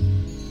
you